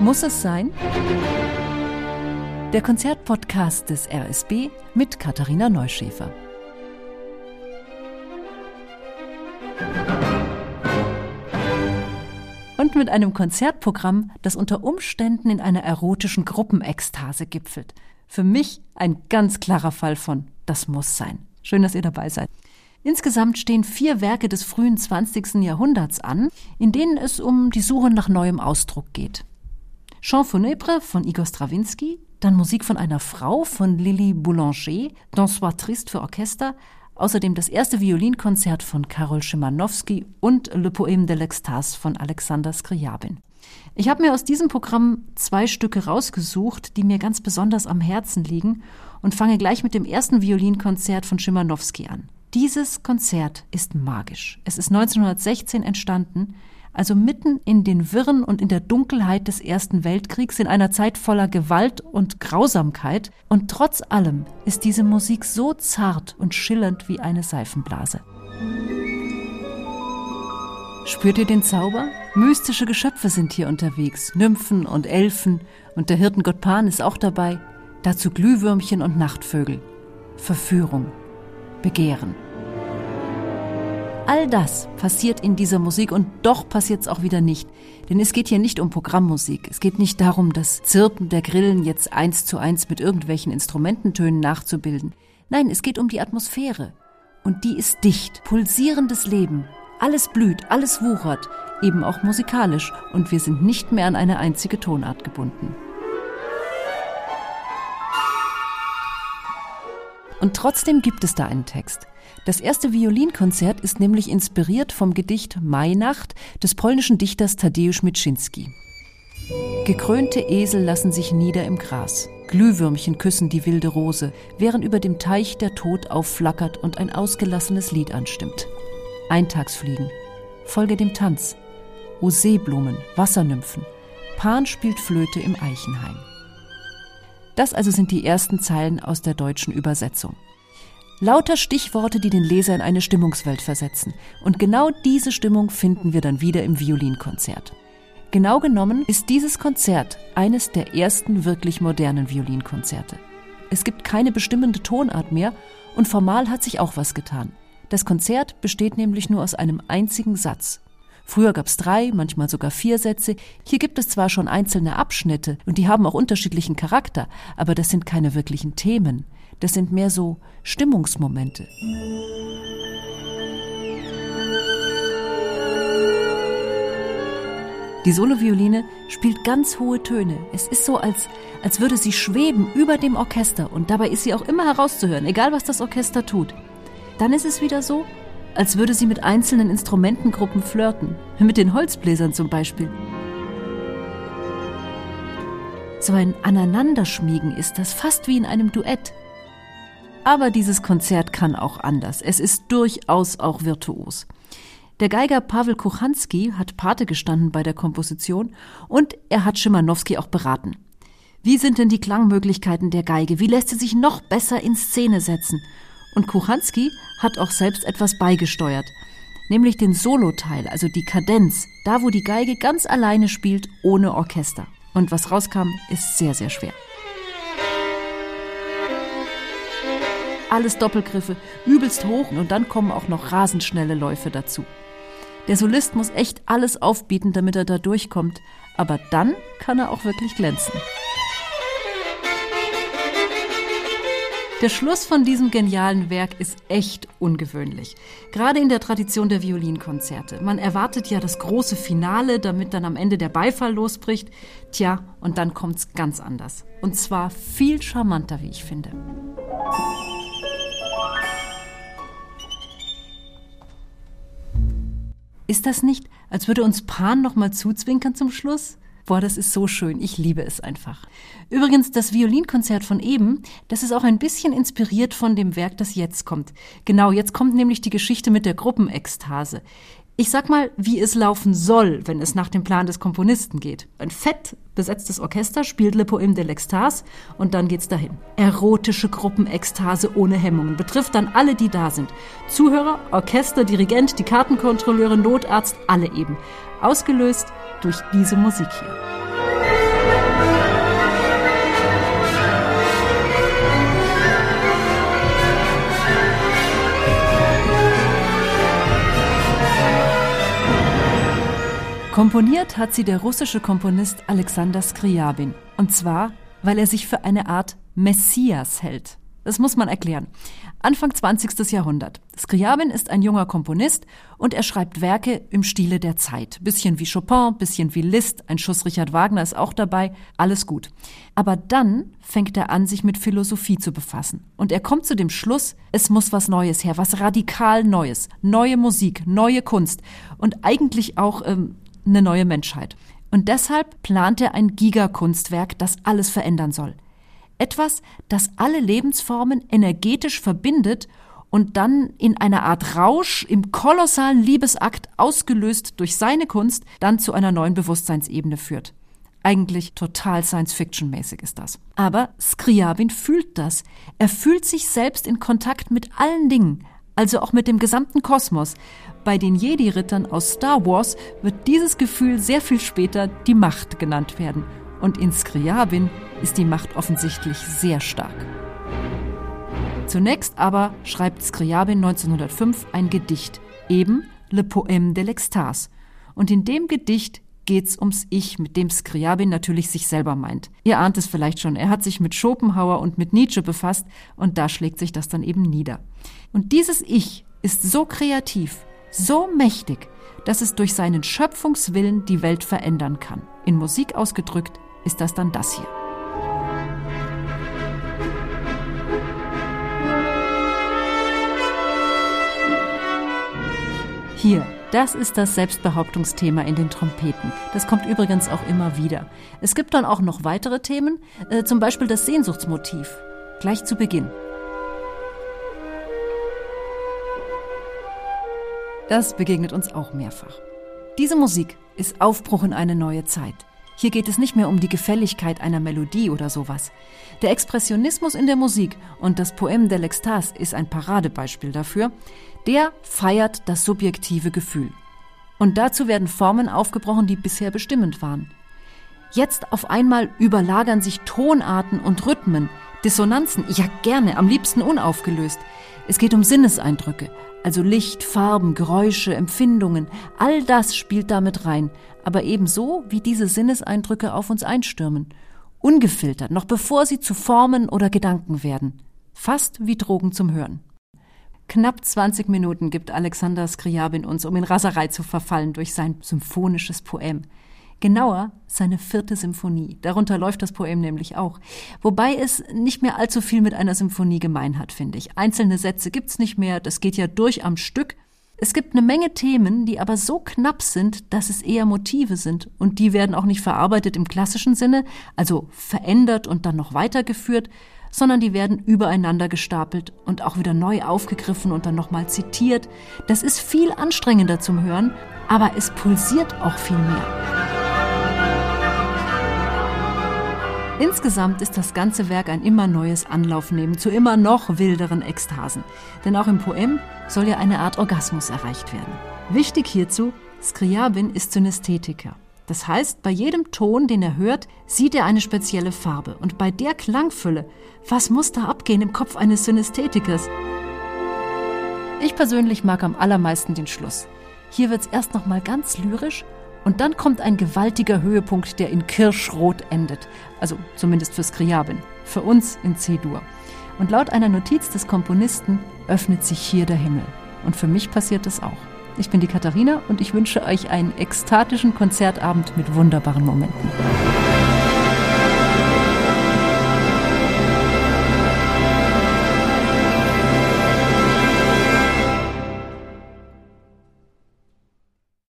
Muss es sein? Der Konzertpodcast des RSB mit Katharina Neuschäfer. Und mit einem Konzertprogramm, das unter Umständen in einer erotischen Gruppenekstase gipfelt. Für mich ein ganz klarer Fall von Das muss sein. Schön, dass ihr dabei seid. Insgesamt stehen vier Werke des frühen 20. Jahrhunderts an, in denen es um die Suche nach neuem Ausdruck geht. Chant funèbre von Igor Strawinski, dann Musik von einer Frau von Lily Boulanger, Dansoir Triste für Orchester, außerdem das erste Violinkonzert von Karol Szymanowski und Le Poème de l'Extase von Alexander Skriabin. Ich habe mir aus diesem Programm zwei Stücke rausgesucht, die mir ganz besonders am Herzen liegen und fange gleich mit dem ersten Violinkonzert von Szymanowski an. Dieses Konzert ist magisch. Es ist 1916 entstanden, also mitten in den Wirren und in der Dunkelheit des Ersten Weltkriegs, in einer Zeit voller Gewalt und Grausamkeit, und trotz allem ist diese Musik so zart und schillernd wie eine Seifenblase. Spürt ihr den Zauber? Mystische Geschöpfe sind hier unterwegs, Nymphen und Elfen, und der Hirtengott Pan ist auch dabei, dazu Glühwürmchen und Nachtvögel. Verführung, Begehren. All das passiert in dieser Musik und doch passiert es auch wieder nicht. Denn es geht hier nicht um Programmmusik. Es geht nicht darum, das Zirpen der Grillen jetzt eins zu eins mit irgendwelchen Instrumententönen nachzubilden. Nein, es geht um die Atmosphäre. Und die ist dicht, pulsierendes Leben. Alles blüht, alles wuchert, eben auch musikalisch. Und wir sind nicht mehr an eine einzige Tonart gebunden. Und trotzdem gibt es da einen Text. Das erste Violinkonzert ist nämlich inspiriert vom Gedicht Mainacht des polnischen Dichters Tadeusz Mitschinski. Gekrönte Esel lassen sich nieder im Gras. Glühwürmchen küssen die wilde Rose, während über dem Teich der Tod aufflackert und ein ausgelassenes Lied anstimmt. Eintagsfliegen. Folge dem Tanz. O Seeblumen, Wassernymphen. Pan spielt Flöte im Eichenhain. Das also sind die ersten Zeilen aus der deutschen Übersetzung. Lauter Stichworte, die den Leser in eine Stimmungswelt versetzen. Und genau diese Stimmung finden wir dann wieder im Violinkonzert. Genau genommen ist dieses Konzert eines der ersten wirklich modernen Violinkonzerte. Es gibt keine bestimmende Tonart mehr und formal hat sich auch was getan. Das Konzert besteht nämlich nur aus einem einzigen Satz. Früher gab es drei, manchmal sogar vier Sätze. Hier gibt es zwar schon einzelne Abschnitte und die haben auch unterschiedlichen Charakter, aber das sind keine wirklichen Themen. Das sind mehr so Stimmungsmomente. Die Solovioline spielt ganz hohe Töne. Es ist so, als, als würde sie schweben über dem Orchester und dabei ist sie auch immer herauszuhören, egal was das Orchester tut. Dann ist es wieder so, als würde sie mit einzelnen Instrumentengruppen flirten, mit den Holzbläsern zum Beispiel. So ein Aneinanderschmiegen ist das fast wie in einem Duett. Aber dieses Konzert kann auch anders. Es ist durchaus auch virtuos. Der Geiger Pavel Kuchanski hat Pate gestanden bei der Komposition und er hat Schimanowski auch beraten. Wie sind denn die Klangmöglichkeiten der Geige? Wie lässt sie sich noch besser in Szene setzen? Und Kuchanski hat auch selbst etwas beigesteuert, nämlich den Soloteil, also die Kadenz, da wo die Geige ganz alleine spielt, ohne Orchester. Und was rauskam, ist sehr, sehr schwer. alles Doppelgriffe, übelst hoch und dann kommen auch noch rasend schnelle Läufe dazu. Der Solist muss echt alles aufbieten, damit er da durchkommt, aber dann kann er auch wirklich glänzen. Der Schluss von diesem genialen Werk ist echt ungewöhnlich. Gerade in der Tradition der Violinkonzerte. Man erwartet ja das große Finale, damit dann am Ende der Beifall losbricht. Tja, und dann kommt's ganz anders. Und zwar viel charmanter, wie ich finde. Ist das nicht, als würde uns Pan noch mal zuzwinkern zum Schluss? Boah, das ist so schön. Ich liebe es einfach. Übrigens, das Violinkonzert von eben, das ist auch ein bisschen inspiriert von dem Werk, das jetzt kommt. Genau, jetzt kommt nämlich die Geschichte mit der Gruppenekstase. Ich sag mal, wie es laufen soll, wenn es nach dem Plan des Komponisten geht. Ein fett besetztes Orchester spielt Le Poème de l'Extase und dann geht's dahin. Erotische Gruppenekstase ohne Hemmungen betrifft dann alle, die da sind. Zuhörer, Orchester, Dirigent, die Kartenkontrolleure, Notarzt, alle eben. Ausgelöst durch diese Musik hier. Komponiert hat sie der russische Komponist Alexander Skriabin. Und zwar, weil er sich für eine Art Messias hält. Das muss man erklären. Anfang 20. Jahrhundert. Skriabin ist ein junger Komponist und er schreibt Werke im Stile der Zeit. Bisschen wie Chopin, bisschen wie Liszt, ein Schuss Richard Wagner ist auch dabei, alles gut. Aber dann fängt er an, sich mit Philosophie zu befassen. Und er kommt zu dem Schluss, es muss was Neues her, was radikal Neues. Neue Musik, neue Kunst und eigentlich auch ähm, eine neue Menschheit. Und deshalb plant er ein Gigakunstwerk, das alles verändern soll. Etwas, das alle Lebensformen energetisch verbindet und dann in einer Art Rausch im kolossalen Liebesakt, ausgelöst durch seine Kunst, dann zu einer neuen Bewusstseinsebene führt. Eigentlich total Science-Fiction-mäßig ist das. Aber Skriabin fühlt das. Er fühlt sich selbst in Kontakt mit allen Dingen, also auch mit dem gesamten Kosmos. Bei den Jedi-Rittern aus Star Wars wird dieses Gefühl sehr viel später die Macht genannt werden. Und in Skriabin ist die Macht offensichtlich sehr stark. Zunächst aber schreibt Skriabin 1905 ein Gedicht, eben Le Poème de l'Extase. Und in dem Gedicht geht's ums Ich, mit dem Skriabin natürlich sich selber meint. Ihr ahnt es vielleicht schon, er hat sich mit Schopenhauer und mit Nietzsche befasst und da schlägt sich das dann eben nieder. Und dieses Ich ist so kreativ, so mächtig, dass es durch seinen Schöpfungswillen die Welt verändern kann. In Musik ausgedrückt ist das dann das hier. Hier, das ist das Selbstbehauptungsthema in den Trompeten. Das kommt übrigens auch immer wieder. Es gibt dann auch noch weitere Themen, äh, zum Beispiel das Sehnsuchtsmotiv. Gleich zu Beginn. Das begegnet uns auch mehrfach. Diese Musik ist Aufbruch in eine neue Zeit. Hier geht es nicht mehr um die Gefälligkeit einer Melodie oder sowas. Der Expressionismus in der Musik und das Poème de l'Extase ist ein Paradebeispiel dafür. Der feiert das subjektive Gefühl. Und dazu werden Formen aufgebrochen, die bisher bestimmend waren. Jetzt auf einmal überlagern sich Tonarten und Rhythmen, Dissonanzen, ja gerne, am liebsten unaufgelöst. Es geht um Sinneseindrücke, also Licht, Farben, Geräusche, Empfindungen, all das spielt damit rein, aber ebenso wie diese Sinneseindrücke auf uns einstürmen, ungefiltert, noch bevor sie zu Formen oder Gedanken werden, fast wie Drogen zum Hören. Knapp 20 Minuten gibt Alexander Skriabin uns, um in Raserei zu verfallen durch sein symphonisches Poem. Genauer seine vierte Symphonie. Darunter läuft das Poem nämlich auch. Wobei es nicht mehr allzu viel mit einer Symphonie gemein hat, finde ich. Einzelne Sätze gibt's nicht mehr, das geht ja durch am Stück. Es gibt eine Menge Themen, die aber so knapp sind, dass es eher Motive sind. Und die werden auch nicht verarbeitet im klassischen Sinne, also verändert und dann noch weitergeführt, sondern die werden übereinander gestapelt und auch wieder neu aufgegriffen und dann nochmal zitiert. Das ist viel anstrengender zum Hören, aber es pulsiert auch viel mehr. Insgesamt ist das ganze Werk ein immer neues Anlaufnehmen zu immer noch wilderen Ekstasen. Denn auch im Poem soll ja eine Art Orgasmus erreicht werden. Wichtig hierzu, Skriabin ist Synästhetiker. Das heißt, bei jedem Ton, den er hört, sieht er eine spezielle Farbe. Und bei der Klangfülle, was muss da abgehen im Kopf eines Synästhetikers? Ich persönlich mag am allermeisten den Schluss. Hier wird's erst noch mal ganz lyrisch und dann kommt ein gewaltiger Höhepunkt, der in Kirschrot endet. Also zumindest für Skriabin. Für uns in C-Dur. Und laut einer Notiz des Komponisten öffnet sich hier der Himmel. Und für mich passiert das auch. Ich bin die Katharina und ich wünsche euch einen ekstatischen Konzertabend mit wunderbaren Momenten.